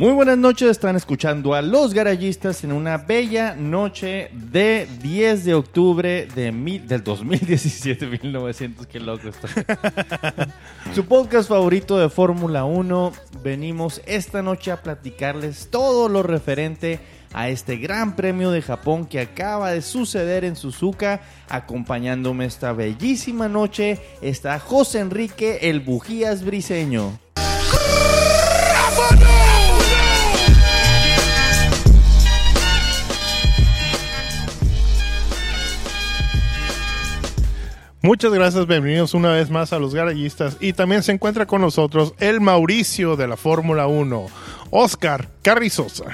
Muy buenas noches, están escuchando a Los Garayistas en una bella noche de 10 de octubre de mil- del 2017, 1900, qué loco está. Su podcast favorito de Fórmula 1, venimos esta noche a platicarles todo lo referente a este gran premio de Japón que acaba de suceder en Suzuka. Acompañándome esta bellísima noche está José Enrique el Bujías Briseño. Muchas gracias, bienvenidos una vez más a los garayistas. Y también se encuentra con nosotros el Mauricio de la Fórmula 1, Oscar Carrizosa.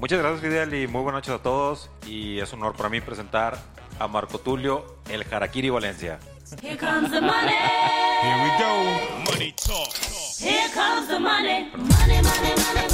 Muchas gracias Fidel y muy buenas noches a todos y es un honor para mí presentar a Marco Tulio, el Harakiri Valencia. Here comes the money. Here we go. Money talk. Here comes the money. Money, money, money,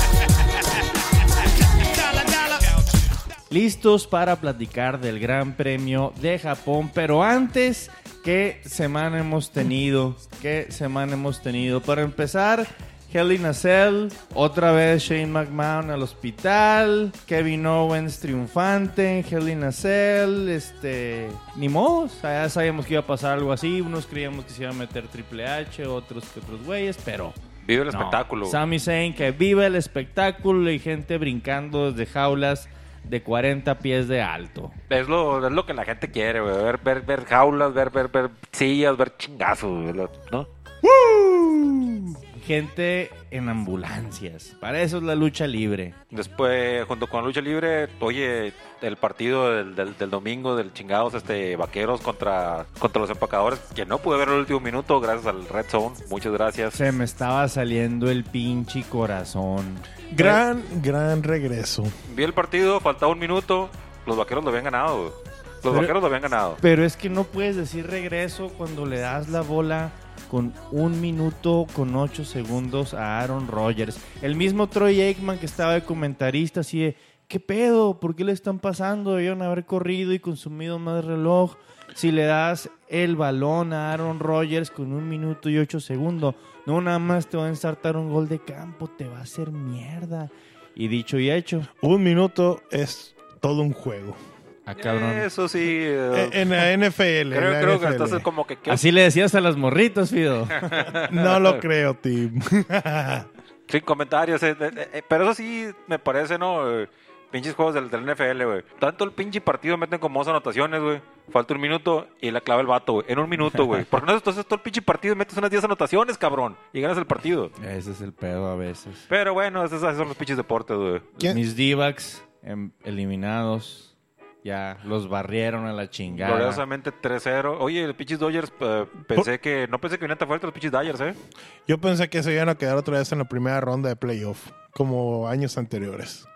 listos para platicar del Gran Premio de Japón. Pero antes, ¿qué semana hemos tenido? ¿Qué semana hemos tenido? Para empezar, Hell in a Cell, otra vez Shane McMahon al hospital, Kevin Owens triunfante en Hell in a Cell, este, ni modo, o sea, ya sabíamos que iba a pasar algo así, unos creíamos que se iba a meter Triple H, otros que otros güeyes, pero Vive el no. espectáculo. Sami Zayn que vive el espectáculo y gente brincando desde jaulas de 40 pies de alto. Es lo, es lo que la gente quiere, güey. Ver, ver, ver jaulas, ver, ver, ver sillas, ver chingazos, ¿no? Gente en ambulancias. Para eso es la lucha libre. Después, junto con la lucha libre, oye, el partido del, del, del domingo del chingados, este, vaqueros contra, contra los empacadores, que no pude ver el último minuto gracias al Red Zone. Muchas gracias. Se me estaba saliendo el pinche corazón. Gran, gran regreso. Vi el partido, faltaba un minuto, los vaqueros lo habían ganado. Los Pero- vaqueros lo habían ganado. Pero es que no puedes decir regreso cuando le das la bola con un minuto con ocho segundos a Aaron Rodgers. El mismo Troy Aikman que estaba de comentarista así de, ¿qué pedo? ¿Por qué le están pasando? Debieron haber corrido y consumido más reloj. Si le das el balón a Aaron Rodgers con un minuto y ocho segundos, no nada más te va a ensartar un gol de campo, te va a hacer mierda. Y dicho y hecho, Un minuto es todo un juego. A cabrón. Eso sí. eh, E- En la NFL. creo, en la creo que NFL. estás como que... Así le decías a las morritas, Fido. No lo creo, Tim. Sin comentarios. eh, eh, eh, pero eso sí me parece, ¿no? Eh, pinches juegos del, del NFL, güey. Tanto el pinche partido meten como dos anotaciones, güey. Falta un minuto y la clava el vato, güey. En un minuto, güey. Porque no entonces todo el pinche partido metes unas 10 anotaciones, cabrón. Y ganas el partido. Ese es el pedo a veces. Pero bueno, esos, esos son los pinches deportes, güey. ¿Quién? Mis D-backs em, eliminados. Ya los barrieron a la chingada. Gloriosamente 3-0. Oye, los pinches Dodgers, eh, pensé que... No pensé que venían tan fuerte los pinches Dodgers, ¿eh? Yo pensé que se iban a quedar otra vez en la primera ronda de playoff, como años anteriores.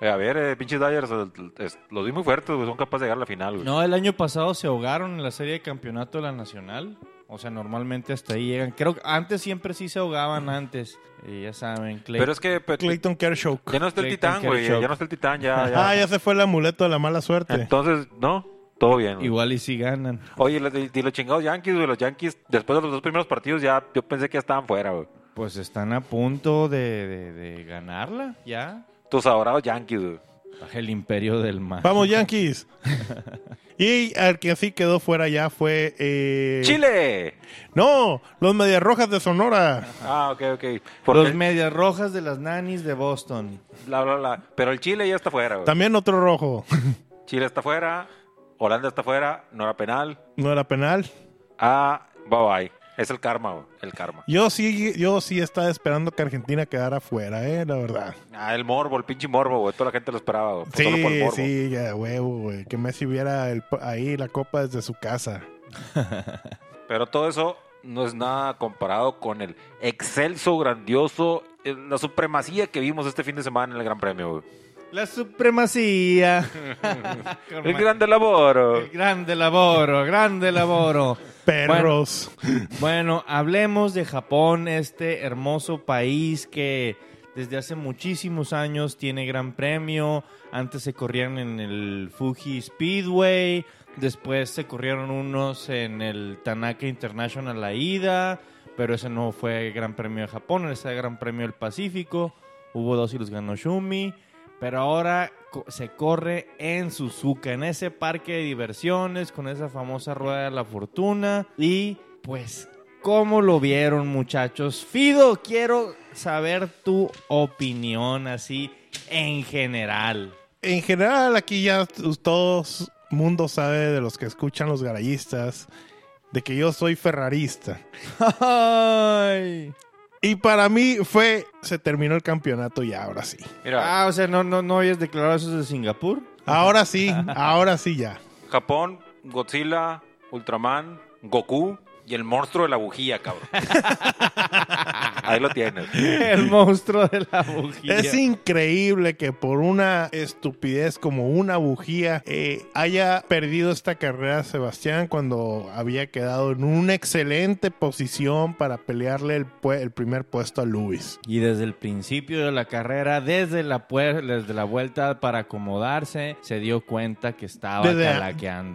Eh, A ver, eh, pinches Dodgers, es- los vi muy fuertes, güey. Son capaces de llegar a la final, güey. No, el año pasado se ahogaron en la serie de campeonato de la Nacional. O sea, normalmente hasta ahí llegan. Creo que antes siempre sí se ahogaban antes. Y ya saben, Clay. Pero es que... pe- Clayton Kershaw. Ya no está el Clayton titán, güey. Kershaw. Ya no está el titán, ya. ya. Ah, ya se fue el amuleto de la mala suerte. Entonces, no, todo bien. güey. Igual y si ganan. Oye, los, y los chingados Yankees, güey. Los Yankees, después de los dos primeros partidos, ya yo pensé que ya estaban fuera, güey. Pues están a punto de, de- de ganarla, ya. Tus adorados Yankees, güey. Baja el imperio del mal. Vamos, Yankees. y al que sí quedó fuera ya fue. eh, ¡Chile! No, los Medias Rojas de Sonora. Ah, ok, ok. Porque, Los medias rojas de las nanis de Boston. bla, bla, bla. Pero el Chile ya está fuera, güey. También otro rojo. Chile está fuera. Holanda está fuera. No era penal. no era penal. Ah, bye bye. Es el karma, güey. El karma. Yo sí, yo sí estaba esperando que Argentina quedara fuera, eh, la verdad. Ah, el morbo, el pinche morbo, güey. Toda la gente lo esperaba, güey. Pues Solo por el Sí, morbo. sí, ya, huevo, güey. Que Messi viera el- ahí la copa desde su casa. Pero todo eso no es nada comparado con el excelso, grandioso, eh, la supremacía que vimos este fin de semana en el Gran Premio, güey. La supremacía. El grande laboro. El grande laboro, grande laboro. Perros. Bueno, hablemos de Japón, este hermoso país que desde hace muchísimos años tiene gran premio. Antes se corrían en el Fuji Speedway, después se corrieron unos en el Tanaka International la ida, pero ese no fue Gran Premio de Japón, ese era Gran Premio del Pacífico. Hubo dos y los ganó Shumi. Pero ahora se corre en Suzuka, en ese parque de diversiones, con esa famosa rueda de la fortuna. Y pues, ¿cómo lo vieron, muchachos? Fido, quiero saber tu opinión así en general. En general, aquí ya todos mundo sabe de los que escuchan los garayistas de que yo soy ferrarista. Ay. Y para mí fue, se terminó el campeonato y ahora sí. Mira, Ah, o sea, ¿no, no, no habías declarado eso de Singapur? Ahora sí, ahora sí ya. Japón, Godzilla, Ultraman, Goku y el monstruo de la bujía, cabrón. Ahí lo tienes. El monstruo de la bujía. Es increíble que por una estupidez como una bujía eh, haya perdido esta carrera Sebastián cuando había quedado en una excelente posición para pelearle el, primer puesto a Luis. Y desde el principio de la carrera, desde la, pue- desde la vuelta para acomodarse, se dio cuenta que estaba Desde a-.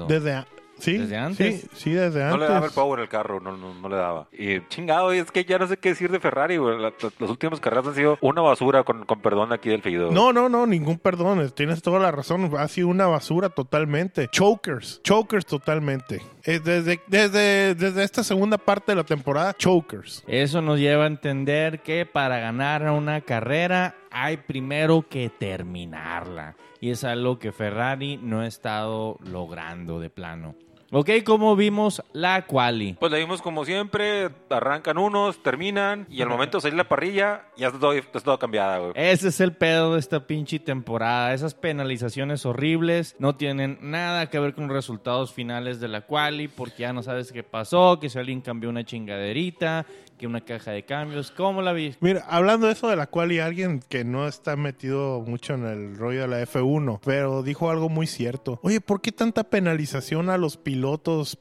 Desde, a- ¿sí? ¿Desde antes? Sí, sí, desde No antes. le daba el power al carro, no, no, no le daba. Y chingado, y es que ya no sé qué decir de Ferrari, güey. La- la- las últimas carreras han sido una basura, con, con perdón aquí del Fido. No, no, no, ningún perdón. Tienes toda la razón. Ha sido una basura totalmente. Chokers, chokers totalmente. Eh, Desde, desde, desde esta segunda parte de la temporada, chokers. Eso nos lleva a entender que para ganar una carrera hay primero que terminarla. Y es algo que Ferrari no ha estado logrando de plano. Ok, como vimos la quali. Pues le dimos como siempre, arrancan unos, terminan, y al momento de salir la parrilla, ya está todo, está todo cambiada, güey. Ese es el pedo de esta pinche temporada. Esas penalizaciones horribles no tienen nada que ver con los resultados finales de la quali, porque ya no sabes qué pasó, que si alguien cambió una chingaderita, que una caja de cambios. ¿Cómo la viste? Mira, hablando de eso de la cual y alguien que no está metido mucho en el rollo de la F1, pero dijo algo muy cierto. Oye, ¿por qué tanta penalización a los pilotos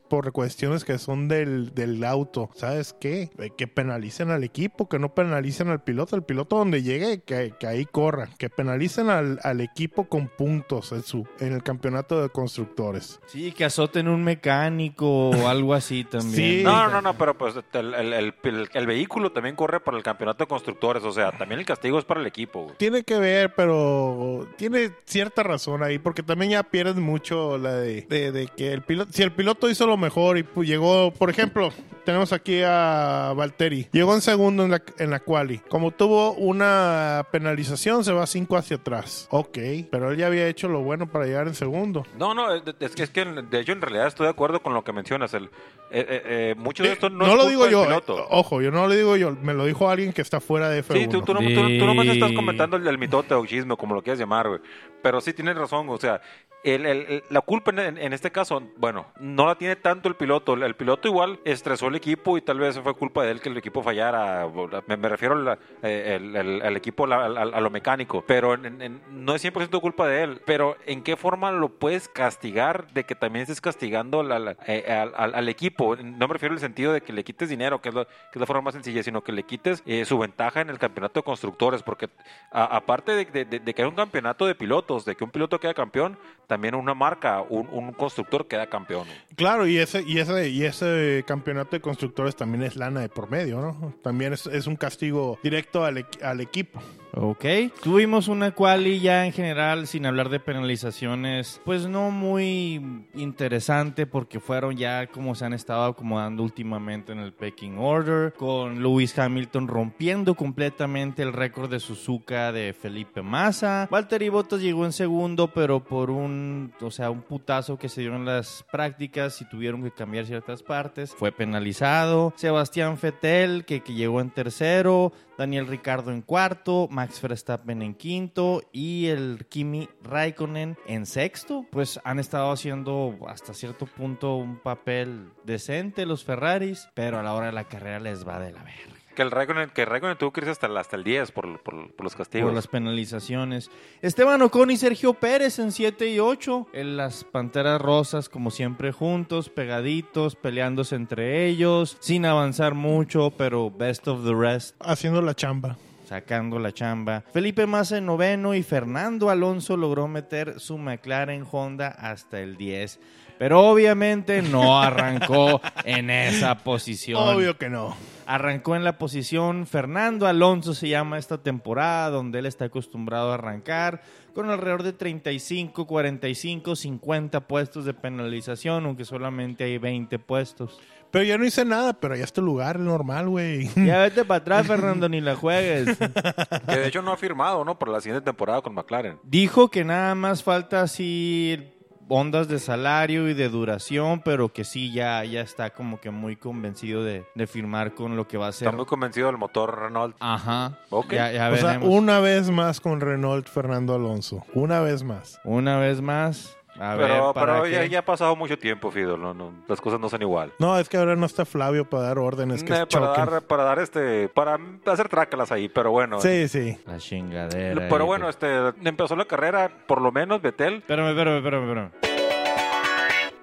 por cuestiones que son del, del auto? ¿Sabes qué? Que penalicen al equipo, que no penalicen al piloto. El piloto donde llegue, que, que ahí corra. Que penalicen al, al equipo con puntos en, su, en el campeonato de constructores. Sí, que azoten un mecánico o algo así también. Sí. No, no, no, pero pues el, el- el- el- el vehículo también corre para el campeonato de constructores, o sea, también el castigo es para el equipo, güey. Tiene que ver, pero tiene cierta razón ahí, porque también ya pierdes mucho la de, de- de que el piloto, si el piloto hizo lo mejor y pues, llegó, por ejemplo, tenemos aquí a Valtteri, llegó en segundo en la, en la quali, como tuvo una penalización se va cinco hacia atrás, ok, pero él ya había hecho lo bueno para llegar en segundo. No, no, es que, es que de hecho en realidad estoy de acuerdo con lo que mencionas. El, eh, eh, eh, mucho de esto no, no es lo culpa digo yo, piloto. eh, ojo, yo no lo digo yo, me lo dijo alguien que está fuera de F1. Sí, tú, tú, no, tú, tú nomás estás Sí. comentando el, el mitote o chisme, como lo quieras llamar, güey. Pero sí tienes razón, o sea, el- la culpa en, en- en este caso, bueno, no la tiene tanto el piloto. El piloto igual estresó el equipo y tal vez fue culpa de él que el equipo fallara. Me, refiero al, eh, el- el- equipo, la- a lo mecánico. Pero en- no es 100% culpa de él. Pero ¿en qué forma lo puedes castigar de que también estés castigando eh, al, al equipo? No me refiero al sentido de que le quites dinero, que es, lo- que es la forma más sencilla, sino que le quites eh, su ventaja en el campeonato de constructores. Porque aparte de, de- de- que hay un campeonato de pilotos, de que un piloto queda campeón, también una marca, un, un constructor queda campeón. Claro, y ese, y ese, y ese campeonato de constructores también es lana de por medio, ¿no? También es, un castigo directo al, equ- al equipo. Ok. Tuvimos una quali ya en general, sin hablar de penalizaciones, pues no muy interesante porque fueron ya como se han estado acomodando últimamente en el pecking order, con Lewis Hamilton rompiendo completamente el récord de Suzuka de Felipe Massa. Valtteri Bottas llegó en segundo, pero por un, o sea, un putazo que se dio en las prácticas y tuvieron que cambiar ciertas partes, fue penalizado. Sebastián Vettel, que, que llegó en tercero, Daniel Ricardo en cuarto, Max Verstappen en quinto y el Kimi Raikkonen en sexto. Pues han estado haciendo hasta cierto punto un papel decente los Ferraris, pero a la hora de la carrera les va de la verga. Que el Raikkonen, que Raikkonen tuvo que irse hasta, el- hasta el 10 por, por- por los castigos. por las penalizaciones. Esteban Ocon y Sergio Pérez en 7 y 8. En las Panteras Rosas, como siempre, juntos, pegaditos, peleándose entre ellos, sin avanzar mucho, pero best of the rest. Haciendo la chamba. sacando la chamba. Felipe Massa en noveno y Fernando Alonso logró meter su McLaren Honda hasta el 10. Pero obviamente no arrancó en esa posición. Obvio que no. Arrancó en la posición Fernando Alonso se llama esta temporada donde él está acostumbrado a arrancar con alrededor de 35, 45, 50 puestos de penalización, aunque solamente hay 20 puestos. Pero yo no hice nada, pero ya es tu lugar normal, güey. Ya vete para atrás, Fernando, ni la juegues. Que de hecho no ha firmado, ¿no? Para la siguiente temporada con McLaren. Dijo que nada más falta así ondas de salario y de duración, pero que sí ya, ya está como que muy convencido de, de firmar con lo que va a ser. Está muy convencido del motor Renault. Ajá. Ok. Ya, ya O sea, una vez más con Renault Fernando Alonso. Una vez más. Una vez más. A ver, pero ¿para pero ya, ha pasado mucho tiempo, Fido. No, no, las cosas no son igual. No, es que ahora no está Flavio para dar órdenes que Eh, para dar, para dar este, para hacer trácalas ahí, pero bueno. Sí, sí. La chingadera. Pero bueno, este, empezó la carrera, por lo menos Betel. Espérame, espérame, espérame, espérame.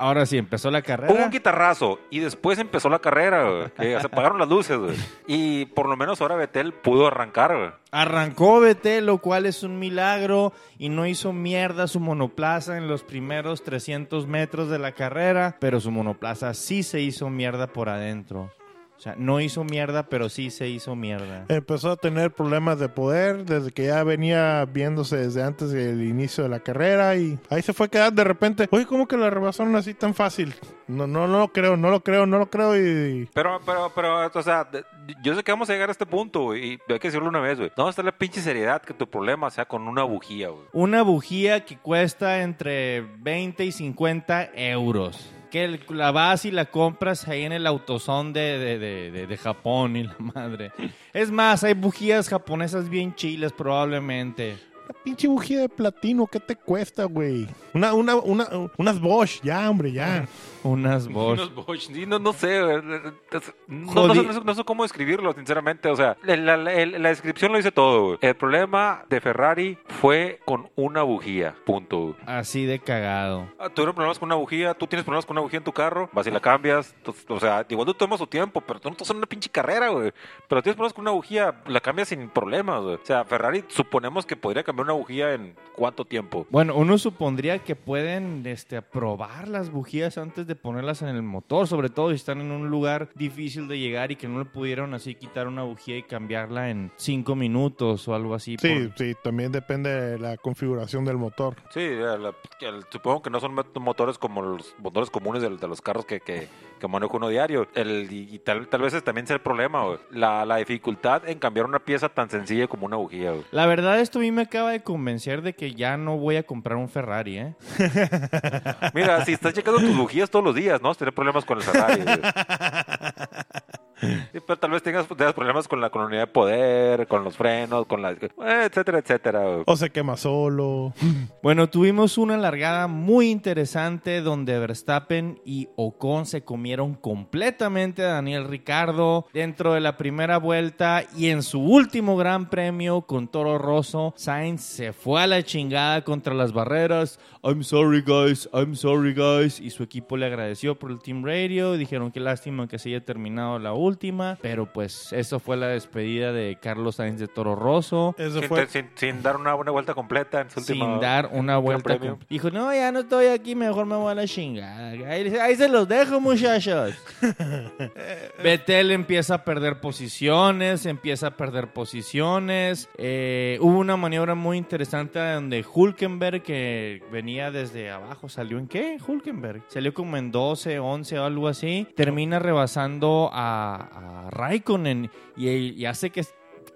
Ahora sí, empezó la Hubo carrera. un guitarrazo y después empezó la carrera, güey, que se apagaron las luces, güey. Y por lo menos ahora Betel pudo arrancar, güey. Arrancó BT, lo cual es un milagro, y no hizo mierda su monoplaza en los primeros 300 metros de la carrera, pero su monoplaza sí se hizo mierda por adentro. O sea, no hizo mierda, pero sí se hizo mierda. Empezó a tener problemas de poder desde que ya venía viéndose desde antes del inicio de la carrera y ahí se fue quedando de repente. Oye, ¿cómo que la rebasaron así tan fácil? No, no, no lo creo, no lo creo, no lo creo y... Pero, pero, pero, o sea, yo sé que vamos a llegar a este punto, y hay que decirlo una vez, güey. No está la pinche seriedad que tu problema sea con una bujía, güey. Una bujía que cuesta entre 20 y 50 euros. Que la vas y la compras ahí en el autosón de- de- de Japón y la madre. Es más, hay bujías japonesas bien chiles probablemente. Una pinche bujía de platino, ¿qué te cuesta, güey? Una, una, una, unas Bosch, ya, hombre, ya. Unas Bosch. Unos Bosch, sí, no, no sé, güey. No, no sé, no sé- cómo describirlo, sinceramente. O sea, la, la- la- la descripción lo dice todo, güey. El problema de Ferrari fue con una bujía, punto. güey. Así de cagado. Ah, Tuvieron problemas con una bujía, tú tienes problemas con una bujía en tu carro, vas y la cambias. o sea, igual tú tomas tu tiempo, pero tú no estás en una pinche carrera, güey. Pero tienes problemas con una bujía, la cambias sin problemas, güey. O sea, Ferrari suponemos que podría cambiar una bujía en cuánto tiempo. Bueno, uno supondría que pueden este, probar las bujías antes de ponerlas en el motor, sobre todo si están en un lugar difícil de llegar y que no le pudieron así quitar una bujía y cambiarla en cinco minutos o algo así. Sí, por- sí, también depende de la configuración del motor. Sí, el- el- supongo que no son motores como los motores comunes del- de, los carros que, que, que maneja uno diario. El, y tal, tal vez también sea el problema, güey. La, la dificultad en cambiar una pieza tan sencilla como una bujía, güey. La verdad, esto a mí me acaba de convencer de que ya no voy a comprar un Ferrari, ¿eh? Mira, si estás checando tus bujías todos los días, ¿no? Tener problemas con el Ferrari, güey. Sí, pero tal vez tengas, tengas problemas con la, unidad de poder, con los frenos, con la... etcétera, etcétera. O se quema solo. Bueno, tuvimos una largada muy interesante donde Verstappen y Ocon se comieron completamente a Daniel Ricardo dentro de la primera vuelta y en su último gran premio con Toro Rosso, Sainz se fue a la chingada contra las barreras. I'm sorry guys, I'm sorry guys. Y su equipo le agradeció por el Team Radio. Dijeron que lástima que se haya terminado la última. Pero pues eso fue la despedida de Carlos Sainz de Toro Rosso. Eso Sin, fue. sin- sin dar una, una vuelta completa en su sin última... dar una vuelta. Dijo, no, ya no estoy aquí, mejor me voy a la chingada. Ahí, ahí se los dejo, muchachos. Betel empieza a perder posiciones, empieza a perder posiciones. Eh, hubo una maniobra muy interesante donde Hulkenberg, que venía desde abajo, ¿salió en qué? Hulkenberg. Salió como en 12, 11 o algo así. Termina rebasando a, a Raikkonen y, y hace que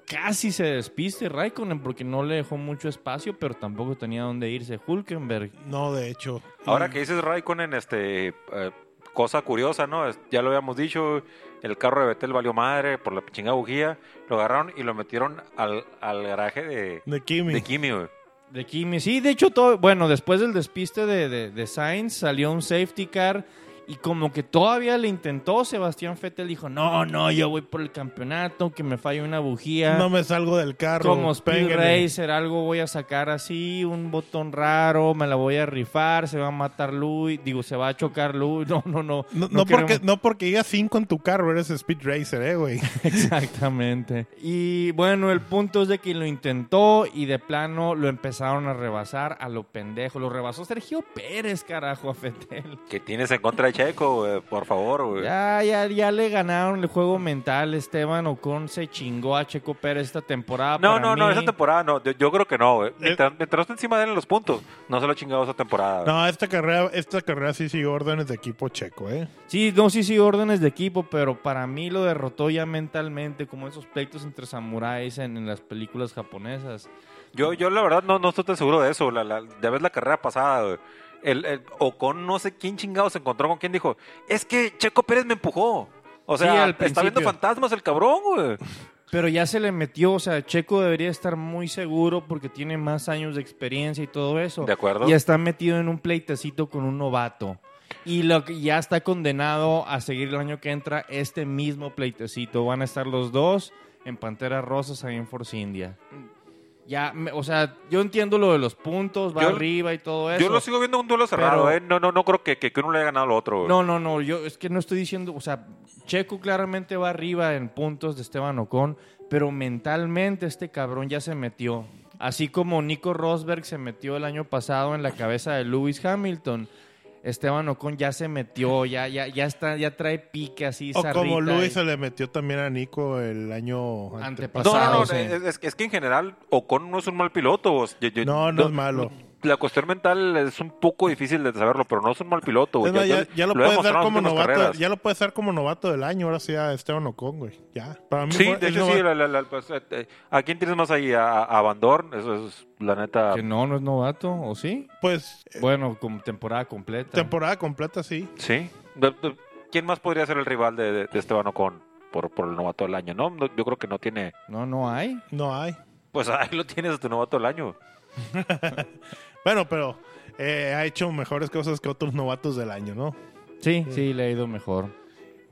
casi se despiste Raikkonen porque no le dejó mucho espacio, pero tampoco tenía dónde irse Hulkenberg. No, de hecho. Ahora que dices Raikkonen, este, eh, cosa curiosa, ¿no? Ya lo habíamos dicho, el carro de Betel valió madre por la chingada bujía, lo agarraron y lo metieron al, al garaje de, De Kimi. de Kimi, güey. De Kimi, sí, de hecho, todo, bueno, después del despiste de, de, de Sainz salió un safety car Y como que todavía le intentó, Sebastián Vettel dijo, no, no, yo voy por el campeonato, que me falle una bujía. No me salgo del carro. como Speed péguenle. Racer, algo voy a sacar así, un botón raro, me la voy a rifar, se va a matar Louis, digo, se va a chocar Louis. No, no, no. No, porque, no porque digas 5 en tu carro, eres Speed Racer, eh, güey. Exactamente. Y bueno, el punto es de que lo intentó y de plano lo empezaron a rebasar a lo pendejo. Lo rebasó Sergio Pérez, carajo, a Fetel. ¿Qué tienes en contra de Checo, güey? Por favor, güey. Ya, ya, ya le ganaron el juego mental. Esteban Ocon se chingó a Checo Pérez esta temporada. No, Para no, no, esa temporada no. Yo, yo creo que no, güey. Mientras, mientras esté encima de él en los puntos, no se lo ha chingado esa temporada. güey. No, esta carrera, esta carrera sí sigue órdenes de equipo checo, eh. Sí, no, sí, sí, órdenes de equipo, pero para mí lo derrotó ya mentalmente, como esos pleitos entre samuráis en, en las películas japonesas. Yo, yo la verdad no, no estoy tan seguro de eso. La, la, ya ves la carrera pasada, güey. El, el Ocon no sé quién chingado se encontró con quién dijo, es que Checo Pérez me empujó. O Sí, sea, al está viendo fantasmas el cabrón, güey. Pero ya se le metió, o sea, Checo debería estar muy seguro porque tiene más años de experiencia y todo eso. De acuerdo. Y está metido en un pleitecito con un novato. Y lo que ya está condenado a seguir el año que entra este mismo pleitecito. Van a estar los dos en Panteras Rosas ahí en Force India. Ya, me- o sea, yo entiendo lo de los puntos, va Yo- arriba y todo eso. Yo lo sigo viendo un duelo cerrado, Pero- ¿eh? No, no, no creo que, que, que uno le haya ganado al otro, güey. No, no, no, yo es que no estoy diciendo, o sea, Checo claramente va arriba en puntos de Esteban Ocon, pero mentalmente este cabrón ya se metió. Así como Nico Rosberg se metió el año pasado en la cabeza de Lewis Hamilton, Esteban Ocon ya se metió, ya, ya, ya está, ya trae pique así, O como Luis y- se le metió también a Nico el año No, Antepasado. no, no, sí. es, es- es que en general Ocon no es un mal piloto. yo- No, no es malo. La cuestión mental es un poco difícil de saberlo, pero no es un mal piloto. güey. Ya, ya lo, he puedes dar como novato, carreras. ya lo puedes dar como novato del año, ahora sí a Esteban Ocon, güey. Ya. Para mí Sí, fue de hecho sí. la- la- la- pues, eh, eh, ¿A quién tienes más ahí? ¿A, a Van Dorn? Eso es la neta. Que no, no es novato, ¿o sí? pues eh, Bueno, como temporada completa. temporada completa sí. Sí. De- de- ¿Quién más podría ser el rival de, de- de Esteban Ocon por, por el novato del año? No, No, yo creo que no tiene. no, no hay. No hay. Pues ahí lo tienes a tu novato del año. Bueno, pero eh, ha hecho mejores cosas que otros novatos del año, ¿no? Sí, sí, le ha ido mejor.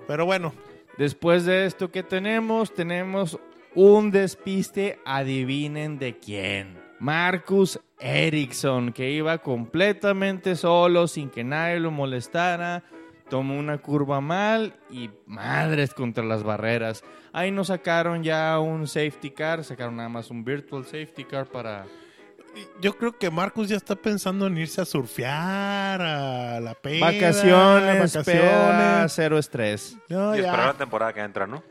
Pero bueno, Después de esto que tenemos, tenemos un despiste, adivinen de quién. Marcus Ericsson, que iba completamente solo, sin que nadie lo molestara, tomó una curva mal y madres contra las barreras. Ahí nos sacaron ya un safety car, sacaron nada más un virtual safety car para... yo creo que Marcus ya está pensando en irse a surfear, a la peda, Vacaciones, vacaciones. peda, cero estrés. No, y ya. esperar la temporada que entra, ¿no?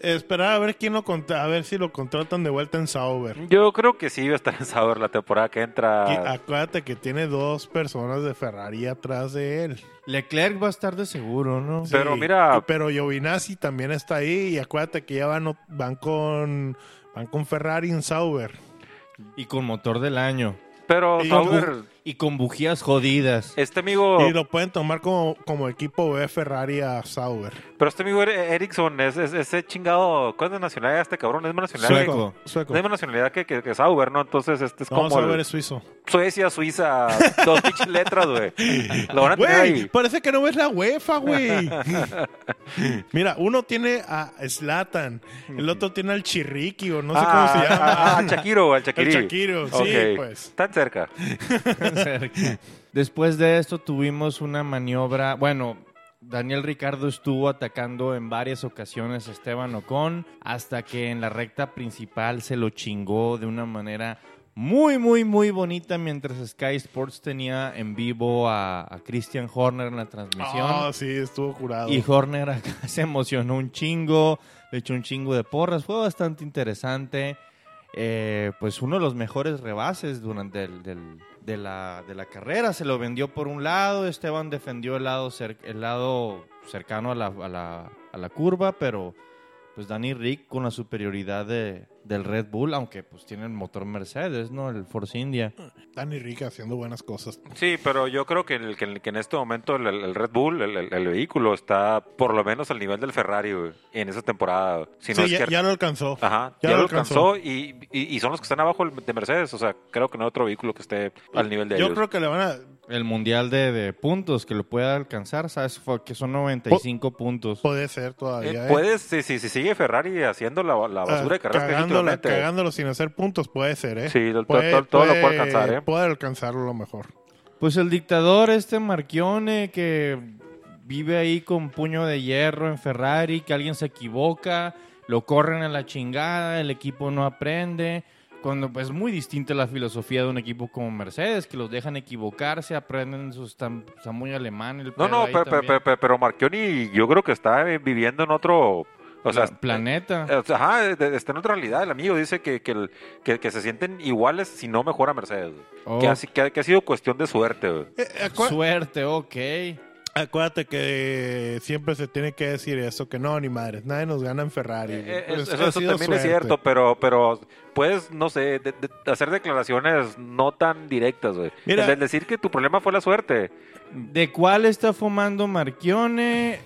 Esperar a ver quién lo contra- a ver si lo contratan de vuelta en Sauber. Yo creo que sí va a estar en Sauber la temporada que Y entra. acuérdate que tiene dos personas de Ferrari atrás de él. Leclerc va a estar de seguro, ¿no? Pero mira- pero Giovinazzi también está ahí y acuérdate que ya van, van con van con Ferrari en Sauber. Y con motor del año. Pero Sauber, Y con bujías jodidas. este amigo, Y lo pueden tomar como, como equipo B Ferrari a Sauber. pero este amigo Er- Ericsson es, es- ese chingado, ¿cuál es la nacionalidad de este cabrón? Es más nacionalidad, Sueco. Sueco. es más nacionalidad que, que, que Sauber, ¿no? Entonces este es No, como Sauber el- es suizo. Suecia, Suiza, dos pinches letras, güey. Lo van a tener Güey, ahí. parece que no ves la UEFA, güey. Mira, uno tiene a Slatan, el otro tiene al Chirriqui o no sé cómo se llama. Ah, al Shakiro, al Shakiri. El Shakiro, sí, pues. Tan cerca. Después de esto tuvimos una maniobra, bueno, Daniel Ricardo estuvo atacando en varias ocasiones a Esteban Ocon hasta que en la recta principal se lo chingó de una manera muy, muy, muy bonita mientras Sky Sports tenía en vivo a, a Christian Horner en la transmisión. Ah, sí, estuvo curado. Y Horner acá se emocionó un chingo, le echó un chingo de porras, fue bastante interesante. Eh, pues uno de los mejores rebases durante el, del- de, la, de la carrera, se lo vendió por un lado, Esteban defendió el lado, el lado cercano a la, a, la, a la curva, pero pues Danny Rick con la superioridad de, del Red Bull, aunque pues tiene el motor Mercedes, ¿no? El Force India. Dani Rica haciendo buenas cosas. Sí, pero yo creo que, el- que, el- que en este momento el, el Red Bull, el, vehículo, está por lo menos al nivel del Ferrari güey, en esa temporada. Si no sí, es ya, que- ya lo alcanzó. Ajá, ya, lo alcanzó, y, y- y son los que están abajo de Mercedes. O sea, creo que no hay otro vehículo que esté al nivel de Yo ellos. creo que le van a... el mundial de, de puntos que lo pueda alcanzar, ¿sabes? Fue que son 95 puntos. Puede ser Eh, todavía. ¿eh? puedes, si, si, si sigue Ferrari haciendo la, la basura de Ah, carreras que cagándola- cagándolo sin hacer puntos, puede ser, ¿eh? Sí, todo- todo- todo lo puede alcanzar, ¿eh? Puede alcanzarlo a lo mejor. Pues el dictador este Marchione que vive ahí con puño de hierro en Ferrari, que alguien se equivoca, lo corren a la chingada, el equipo no aprende. Cuando pues, es muy distinta la filosofía de un equipo como Mercedes, que los dejan equivocarse, aprenden, sus, están, está muy alemán el No, no, pero, pero, pero, pero Marchioni yo creo que está eh, viviendo en otro... O sea, Pla- planeta. eh, ajá, está en otra realidad. El amigo dice que, que, el- que, que se sienten iguales si no mejora Mercedes. Oh. Que, ha, si- que ha- que ha sido cuestión de suerte. Eh, acu- Suerte, ok. Acuérdate que siempre se tiene que decir eso, que no, ni madres, nadie nos gana en Ferrari. Eh, Pues, eso también es cierto, pero, pero puedes, no sé, de- de- hacer declaraciones no tan directas, güey. Mira- de decir que tu problema fue la suerte. ¿De cuál está fumando Marchione?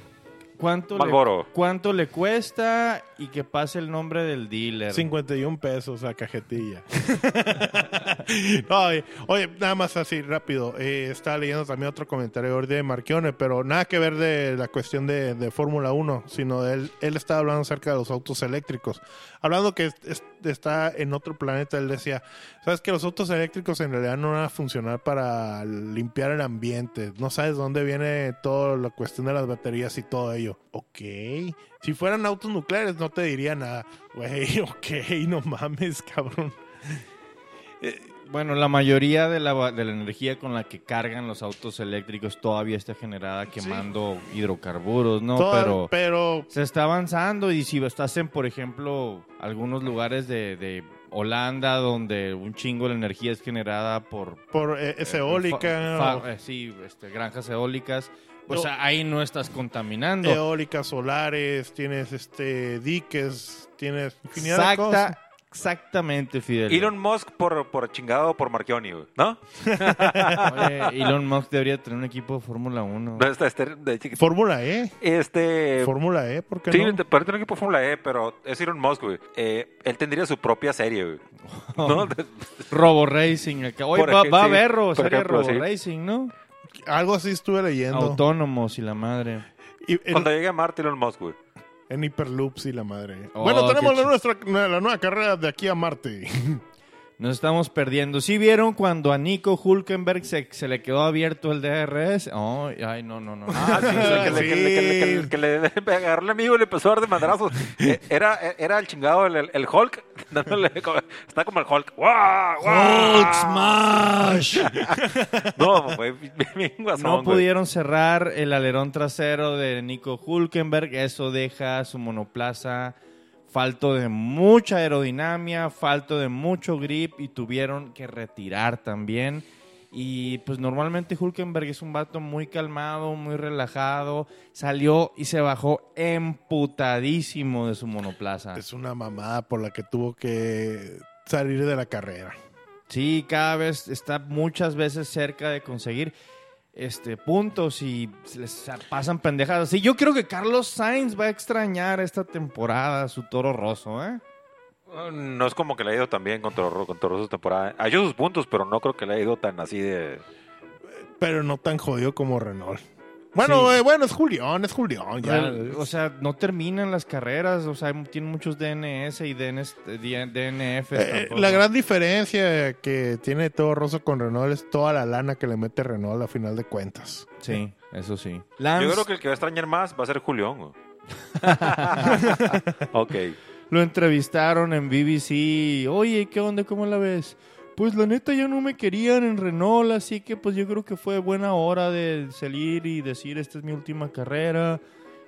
¿Cuánto le. ¿Cuánto le cuesta? Y que pase el nombre del dealer. 51 pesos a cajetilla. Oye, oye, nada más así rápido. Eh, estaba leyendo también otro comentario de Marchione, pero nada que ver de la cuestión de, de Fórmula 1, sino de él, él estaba hablando acerca de los autos eléctricos. Hablando que es- es- está en otro planeta, él decía, sabes que los autos eléctricos en realidad no van a funcionar para limpiar el ambiente. No sabes dónde viene toda la cuestión de las baterías y todo ello. Ok. Si fueran autos nucleares no te diría nada. Güey, ok, no mames, cabrón. Bueno, la mayoría de la, de la energía con la que cargan los autos eléctricos todavía está generada quemando hidrocarburos, ¿no? Pero pero se está avanzando y si estás en, por ejemplo, algunos lugares de, de Holanda donde un chingo de energía es generada por... por eh, es eh, eólica, fa- o fa- eh, sí, este, granjas eólicas, pues No. ahí no estás contaminando. eólicas solares, tienes este diques, tienes infinidad de cosas. Exactamente, Fidel. Elon Musk por, por chingado por Marchioni, ¿no? Oye, Elon Musk debería tener un equipo de Fórmula 1. No, Este, este, de- Fórmula E, este Fórmula E, ¿por qué sí, no? te- parece un equipo Fórmula E, pero es Elon Musk, güey. Eh, él tendría su propia serie, güey. ¿No? Robo Racing. acá. Oye, va, va a sí, haber Robo, serie ejemplo, Robo sí. Racing, ¿no? Algo así estuve leyendo. Autónomos y la madre. Y Cuando llegue a Marte, Elon Musk, güey. En Hyperloops y la madre. Oh, bueno, tenemos qué la, nuestra, la nueva carrera de aquí a Marte. Nos estamos perdiendo. ¿Sí vieron cuando a Nico Hulkenberg se, se le quedó abierto el DRS? Oh, ay, no, no, no. Ah, sí, que le, que le- que le- que le- que le- que le agarró el amigo y le empezó a dar de madrazos. Eh, Era, era el chingado, el, el Hulk. dándole está como el Hulk. ¡Guau! ¡Guau! Smash! No, bien, guasón, No güey. pudieron cerrar el alerón trasero de Nico Hulkenberg. Eso deja su monoplaza falto de mucha aerodinámica, falto de mucho grip y tuvieron que retirar también. Y pues normalmente Hulkenberg es un vato muy calmado, muy relajado. Salió y se bajó emputadísimo de su monoplaza. es una mamada por la que tuvo que salir de la carrera. Sí, cada vez está muchas veces cerca de conseguir este puntos y se les pasan pendejadas. Sí, yo creo que Carlos Sainz va a extrañar esta temporada su toro roso, ¿eh? No es como que le ha ido tan bien con Toro, con Toro Rosso temporada. Ha hecho sus puntos, pero no creo que le haya ido tan así de... Pero no tan jodido como Renault. Bueno, Sí. eh, bueno, es Julián, es Julián. Ya. Real- O sea, no terminan las carreras, o sea, tienen muchos DNS y DNS, DNF. Eh, la gran diferencia que tiene todo Rosso con Renault es toda la lana que le mete Renault a final de cuentas. Sí, eso sí. Yo creo que el que va a extrañar más va a ser Julián. ok. lo entrevistaron en BBC. Oye, ¿qué onda? ¿Cómo la ves? Pues la neta ya no me querían en Renault, así que pues yo creo que fue buena hora de salir y decir esta es mi última carrera.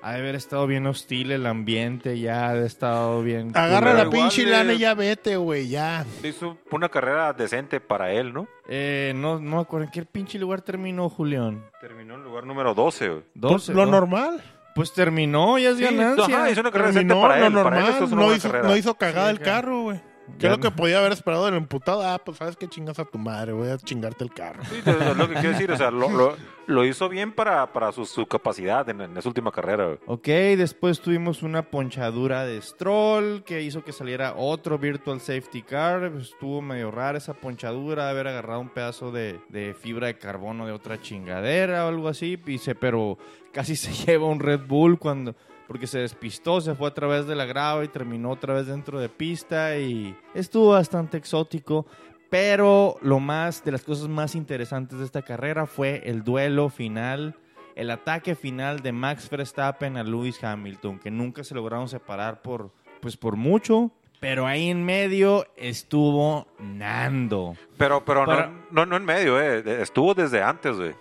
Ha de haber estado bien hostil el ambiente, ya ha de estado bien... Agarra culero. la igual pinche de- lana y ya vete, güey, ya. Hizo una carrera decente para él, ¿no? Eh, no, no me acuerdo en qué pinche lugar terminó Julián. Terminó en lugar número 12. güey. 12, Pues, lo ¿no? normal. Pues terminó, ya es Sí, ganancia. ajá, hizo una carrera decente Terminó para lo él. para él normal. esto es una no, buena hizo, carrera. no hizo cagar Sí, el claro. carro, güey. ¿Qué es lo que podía haber esperado del emputado? Ah, pues sabes que chingas a tu madre, voy a chingarte el carro. Sí, es es lo que quiero decir. O sea, lo, lo- lo hizo bien para, para su, su capacidad en, en esa última carrera. güey. Ok, después tuvimos una ponchadura de Stroll que hizo que saliera otro Virtual Safety Car. Pues, Estuvo medio rara esa ponchadura, de haber agarrado un pedazo de, de fibra de carbono de otra chingadera o algo así. Y se, pero casi se lleva un Red Bull cuando porque se despistó, se fue a través de la grava y terminó otra vez dentro de pista y estuvo bastante exótico. Pero lo más de las cosas más interesantes de esta carrera fue el duelo final el ataque final de Max Verstappen a Lewis Hamilton, que nunca se lograron separar por, pues por mucho, pero ahí en medio estuvo Nando. Pero, pero Para- no, no, no en medio, eh. estuvo desde antes, güey.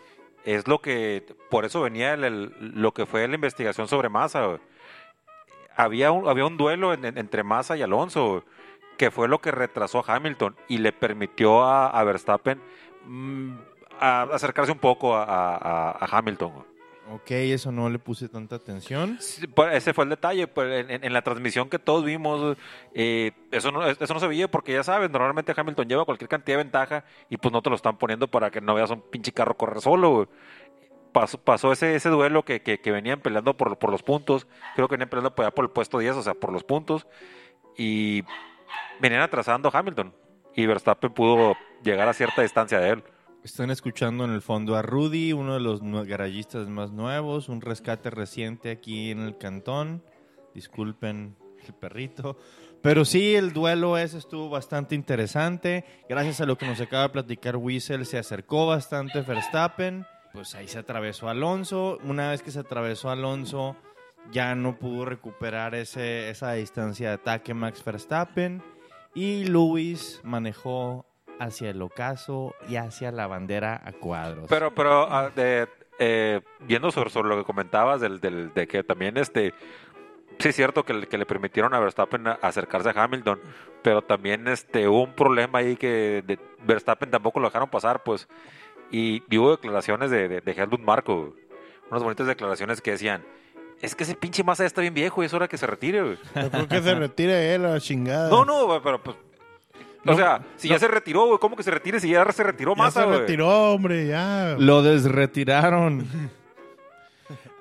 Es lo que, por eso venía el- lo que fue la investigación sobre Massa. Había un, había un duelo en- en- entre Massa y Alonso, que fue lo que retrasó a Hamilton y le permitió a, Verstappen mm, acercarse un poco a Hamilton. Ok, eso no le puse tanta atención. Ese fue el detalle, pues, en, la transmisión que todos vimos, eh, eso, no, eso no se veía porque ya sabes, normalmente Hamilton lleva cualquier cantidad de ventaja y pues no te lo están poniendo para que no veas un pinche carro correr solo. Pasó, ese, ese duelo que, venían peleando por, los puntos, creo que venían peleando por, por el puesto 10, o sea, por los puntos, y venían atrasando a Hamilton y Verstappen pudo llegar a cierta distancia de él. Están escuchando en el fondo a Rudy, uno de los garayistas más nuevos, un rescate reciente aquí en el cantón. Disculpen el perrito. Pero sí, el duelo ese estuvo bastante interesante. Gracias a lo que nos acaba de platicar Wiesel, se acercó bastante Verstappen. Pues ahí se atravesó Alonso. Una vez que se atravesó Alonso, ya no pudo recuperar ese, esa distancia de ataque Max Verstappen. Y Lewis manejó hacia el ocaso y hacia la bandera a cuadros. Pero, pero, ah, de, eh, viendo sobre, sobre lo que comentabas del, del- de que también este, sí es cierto que, le- que le permitieron a Verstappen acercarse a Hamilton, pero también este, hubo un problema ahí que de- Verstappen tampoco lo dejaron pasar, pues, y, y hubo declaraciones de, de, de Helmut güey. unas bonitas declaraciones que decían, es que ese pinche Massa ya está bien viejo y es hora que se retire, güey". Yo creo que se retire él a la chingada. No, no, güey, pero pues... O No, sea, si ya se retiró, güey, ¿cómo que se retire si ya se retiró Ya Massa, se güey? retiró, hombre, ya. Lo desretiraron.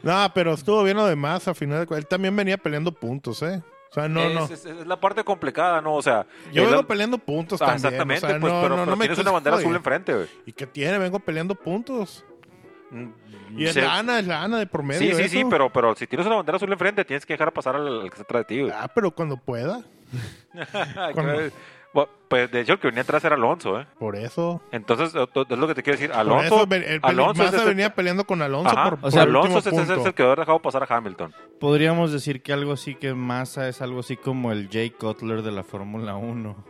No, pero estuvo bien lo de más a final Él también venía peleando puntos, ¿eh? O sea, no, es, no. es- es la parte complicada, ¿no? O sea... Yo vengo peleando puntos Ah, también. exactamente, o sea, pues, no, pero, no, pero no me tienes una bandera azul enfrente, güey. ¿Y qué tiene? Vengo peleando puntos. Mm, Y es sí. lana, es lana de promedio. Sí, sí, sí, pero, pero si tienes una bandera azul enfrente, tienes que dejar pasar al, al que se trae de ti, güey. Ah, pero cuando pueda. cuando- pues de hecho el que venía atrás era Alonso, ¿eh? Por eso. Entonces, eh, es lo que te quiero decir. Por Alonso, eso ven- el, Alonso, Massa es venía peleando con Alonso Ajá, por, o por sea, el Alonso es, es- es punto. el que había dejado pasar a Hamilton. Podríamos decir que algo así que Massa es algo así como el Jay Cutler de la Fórmula 1.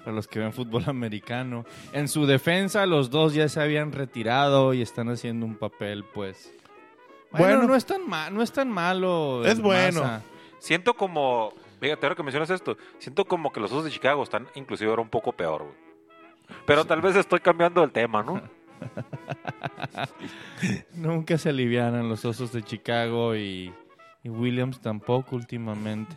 Para los que ven fútbol americano. En su defensa, los dos ya se habían retirado y están haciendo un papel, pues. Bueno, Bueno. no, es tan ma- no es tan malo. Es bueno. Siento como, fíjate ahora que mencionas esto, siento como que los Osos de Chicago están inclusive ahora un poco peor, güey. Pero tal vez estoy cambiando el tema, ¿no? Nunca se alivianan los osos de Chicago y, y Williams tampoco últimamente.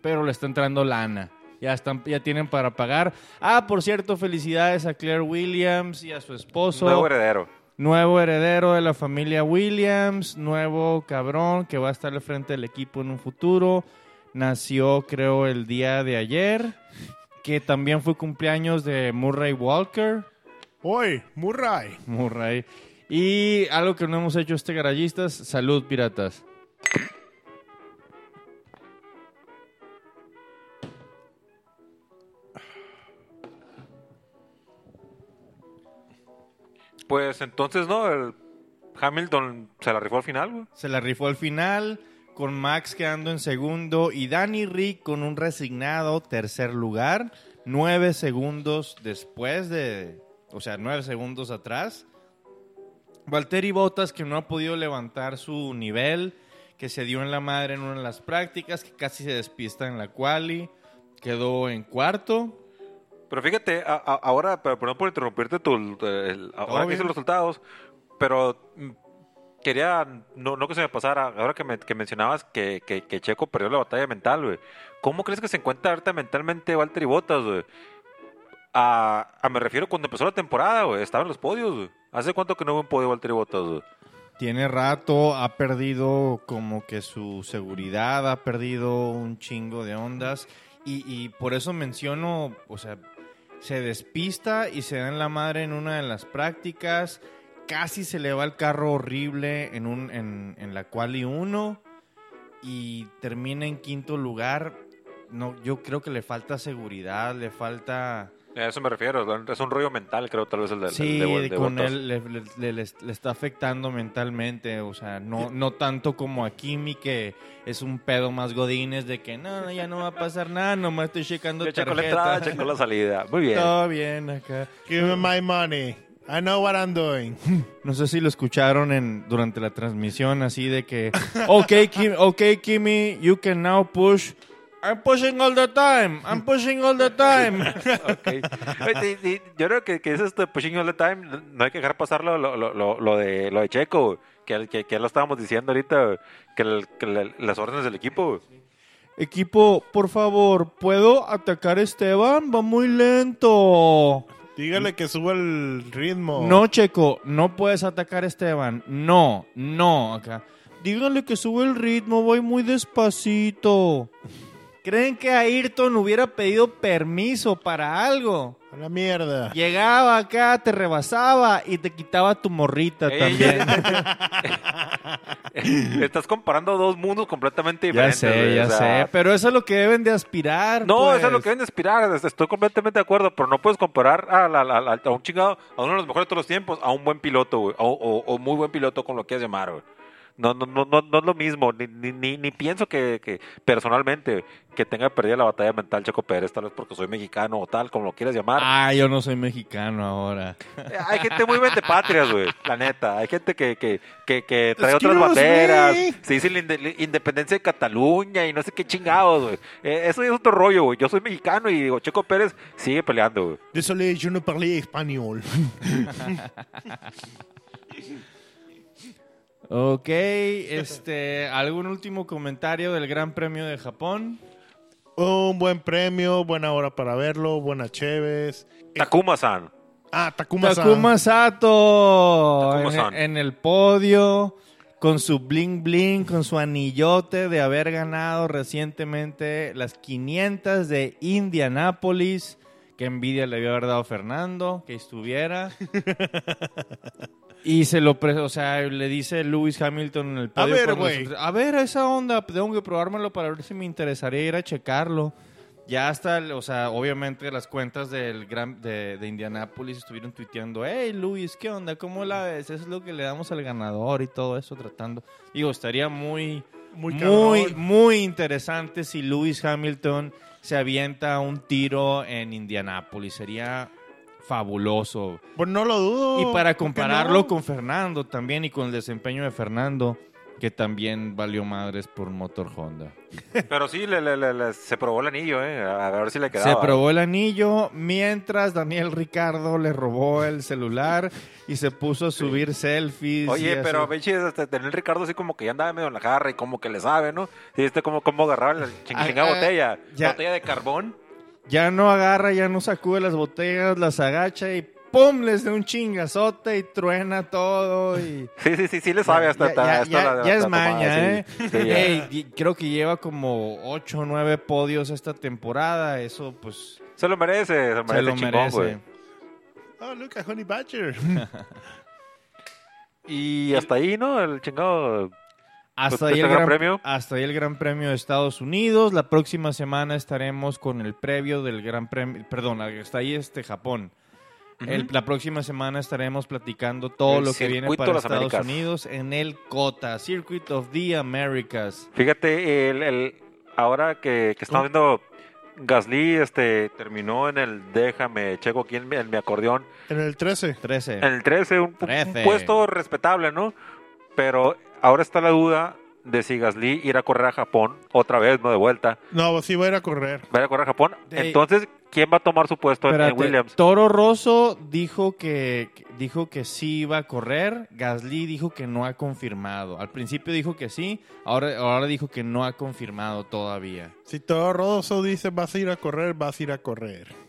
Pero le está entrando lana. Ya, están, ya tienen para pagar. Ah, por cierto, felicidades a Claire Williams y a su esposo. Nuevo heredero. Nuevo heredero de la familia Williams, nuevo cabrón que va a estar al frente del equipo en un futuro. Nació, creo, el día de ayer, que también fue cumpleaños de Murray Walker. Oye, Murray. Murray. Y algo que no hemos hecho este garayistas, salud piratas. Pues entonces, ¿no? El Hamilton se la rifó al final, güey. Se la rifó al final, con Max quedando en segundo y Danny Rick con un resignado tercer lugar, nueve segundos después de, o sea, nueve segundos atrás. Valtteri Bottas que no ha podido levantar su nivel, que se dio en la madre en una de las prácticas, que casi se despista en la quali, quedó en cuarto. Pero fíjate, a- a- ahora, perdón por interrumpirte, tu, el- ahora que hice los resultados, pero mm, quería, no, no que se me pasara, ahora que, me- que mencionabas que, que, que Checo perdió la batalla mental, güey. ¿Cómo crees que se encuentra ahorita mentalmente Valtteri Bottas, güey? A, a me refiero cuando empezó la temporada, güey. Estaba en los podios, güey. ¿Hace cuánto que no hubo un podio Valtteri Bottas, güey? Tiene rato, ha perdido como que su seguridad, ha perdido un chingo de ondas. Y, y por eso menciono, o sea, se despista y se da en la madre en una de las prácticas. Casi se le va el carro horrible en, un, en, en la quali 1 y termina en quinto lugar. No, yo creo que le falta seguridad, le falta... A eso me refiero. Es un rollo mental, creo, tal vez el de, Sí, el de, de con él le, le- le- le- está afectando mentalmente, o sea, no, no tanto como a Kimi, que es un pedo más godines de que no, ya no va a pasar nada, nomás estoy checando Yo checo la entrada, tarjeta. checo la salida. Muy bien. Todo bien acá. Give me my money. I know what I'm doing. No sé si lo escucharon en, durante la transmisión, así de que, ok, Kim, okay, Kimi, you can now push. I'm pushing all the time, I'm pushing all the time. Ok. Oye, y- y Yo creo que, que es esto de pushing all the time. No hay que dejar pasar lo, lo, lo, lo- de, lo de Checo, que, que, que ya lo estábamos diciendo ahorita, que, el- que le- las órdenes del equipo. Equipo, por favor, ¿puedo atacar a Esteban? Va muy lento. Dígale que suba el ritmo. No, Checo, no puedes atacar a Esteban. No, no, acá. Díganle que sube el ritmo, voy muy despacito. ¿Creen que Ayrton hubiera pedido permiso para algo? A la mierda. Llegaba acá, te rebasaba y te quitaba tu morrita Ey, también. Estás comparando dos mundos completamente ya diferentes. sé, ya o sea, sé. Pero eso es lo que deben de aspirar. No, pues. eso es lo que deben de aspirar. es- Estoy completamente de acuerdo, pero no puedes comparar a, la- la- la- a un chingado, a uno de los mejores de todos los tiempos, a un buen piloto, güey. O, o- o muy buen piloto, con lo quieras llamar, güey. No, no, no, no, no es lo mismo. Ni, ni, ni, ni pienso que, que personalmente que tenga perdida la batalla mental Checo Pérez, tal vez porque soy mexicano o tal, como lo quieras llamar. Ah, yo no soy mexicano ahora. Eh, Hay gente muy patrias, güey, la neta. Hay gente que, que, que, que trae otras banderas. me. Se dice la independencia de Cataluña y no sé qué chingados, güey. Eh, eso es otro rollo, güey. Yo soy mexicano y digo, Checo Pérez sigue peleando, güey. Désolé, yo no parlé español. Ok, este, ¿algún último comentario del Gran Premio de Japón? Un buen premio, buena hora para verlo, buena cheves. Takuma-san. Ah, Takuma, Takuma Sato Takuma-san. en, en el podio con su bling bling, con su anillote de haber ganado recientemente las 500 de Indianápolis. Que envidia le había haber dado a Fernando, que estuviera. Y se lo, o sea, le dice Lewis Hamilton en el podio. ver, los- güey. A ver, esa onda, tengo que probármelo para ver si me interesaría ir a checarlo. Ya hasta, o sea, obviamente las cuentas del gran, de, de Indianapolis estuvieron tuiteando, hey Luis, ¿qué onda? ¿Cómo la ves? Eso es lo que le damos al ganador y todo eso tratando. Digo, estaría muy, Muy muy, muy interesante si Lewis Hamilton se avienta un tiro en Indianapolis. Sería fabuloso. Pues no lo dudo. Y para ¿por qué compararlo no? con Fernando también y con el desempeño de Fernando, que también valió madres por motor Honda. Pero sí, le, le- le- le- se probó el anillo, ¿eh? A ver si le quedaba. Se probó el anillo mientras Daniel Ricardo le robó el celular y se puso a subir selfies. y Oye, pero Benchi, este, Daniel Ricardo así como que ya andaba medio en la jarra y como que le sabe, ¿no? Sí, este como, como agarraba la Ah, chingada ah, botella. ya. Botella de carbón. Ya no agarra, ya no sacude las botellas, las agacha y ¡pum! les da un chingazote y truena todo y... Sí, sí, sí, sí le sabe hasta... ya, ya- hasta ya- la- ya es tomada, maña, sí. ¿eh? Sí, creo que lleva como 8 o 9 podios esta temporada. Eso, pues, Se lo merece, se lo merece se lo chingón, merece. güey. Oh, look at Honey Badger. Y hasta ahí, ¿no? El chingado... Hasta ahí, el ¿este gran gran, premio? hasta ahí el Gran Premio de Estados Unidos. La próxima semana estaremos con el previo del Gran Premio. Perdón, hasta ahí este Japón. El- la próxima semana estaremos platicando todo El lo que viene para Estados Américas. Unidos en el COTA, Circuit of the Americas. Fíjate, el, el- ahora que, que estamos viendo... Gasly este, terminó en el déjame, checo aquí en, mi- en mi acordeón, en el 13. 13. en el 13, un, un 13. puesto respetable, ¿no? Pero ahora está la duda de si Gasly irá a correr a Japón otra vez, no de vuelta. No, sí va a ir a correr. Va a ir a correr a Japón. De- Entonces, ¿quién va a tomar su puesto en- en Espérate, Williams? Toro Rosso dijo que, dijo que sí iba a correr. Gasly dijo que no ha confirmado. Al principio dijo que sí, ahora, ahora dijo que no ha confirmado todavía. Si todo Rosso dice vas a ir a correr, vas a ir a correr.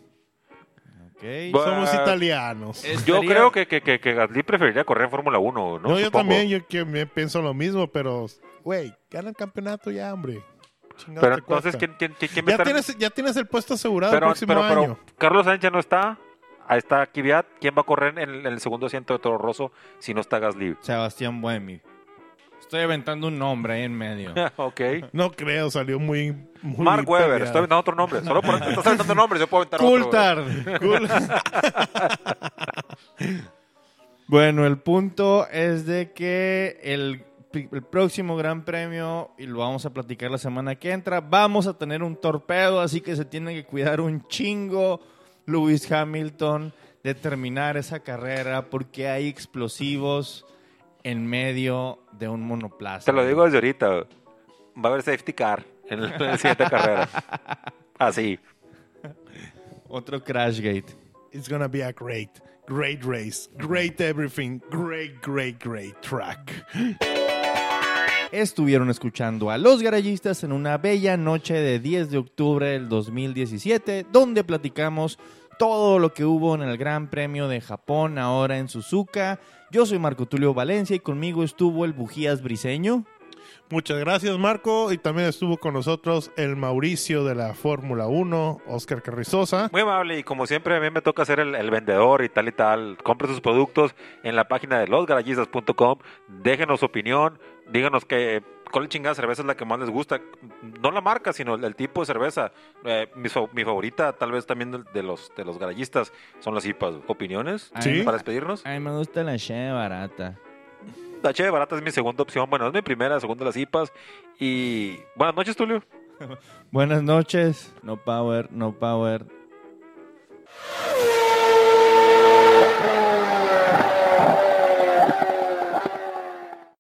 Somos italianos. Yo creo que, que, que, que Gasly preferiría correr en Fórmula 1, ¿no? No, yo Supongo. también, yo que me pienso lo mismo, pero, güey, gana el campeonato ya, hombre. Pero entonces. ¿quién, quién, quién, ya, estar- tienes, ya tienes el puesto asegurado pero, el próximo pero, pero año. Carlos Sánchez no está. Ahí está Kvyat. ¿Quién va a correr en, en el segundo asiento de Toro Rosso si no está Gasly? Sebastián Buemi. Estoy aventando un nombre ahí en medio. ok. No creo, salió muy. muy Mark Webber. peleado. Estoy inventando otro nombre. Solo por estás inventando nombres, yo puedo inventar otro. güey. Coulthard. Cool. Bueno, el punto es de que el, el próximo Gran Premio, y lo vamos a platicar la semana que entra, vamos a tener un torpedo, así que se tiene que cuidar un chingo Lewis Hamilton de terminar esa carrera porque hay explosivos en medio de un monoplaza. Te lo digo desde ahorita. Va a haber safety car en la, en la siguiente carrera. Así. Otro Crashgate. It's gonna be a great, great race. Great everything. Great, great, great track. Estuvieron escuchando a los garayistas en una bella noche de 10 de octubre del 2017, donde platicamos todo lo que hubo en el Gran Premio de Japón ahora en Suzuka. Yo soy Marco Tulio Valencia y conmigo estuvo el Bujías Briseño. Muchas gracias, Marco. Y también estuvo con nosotros el Mauricio de la Fórmula 1, Oscar Carrizosa. Muy amable y como siempre a mí me toca ser el, el vendedor y tal y tal. Compre sus productos en la página de losgarallistas.com. Déjenos su opinión. Díganos que, cuál chingada cerveza es la que más les gusta. No la marca, sino el, el tipo de cerveza. Eh, mi, fa- mi favorita, tal vez también de, de los, de los garallistas, son las IPAs. ¿Opiniones? Sí. Para despedirnos. A mí me gusta la cheve barata. La Cheve Barata es mi segunda opción. Bueno, es mi primera, segunda las IPAs. Y buenas noches, Tulio. Buenas noches. No power, no power.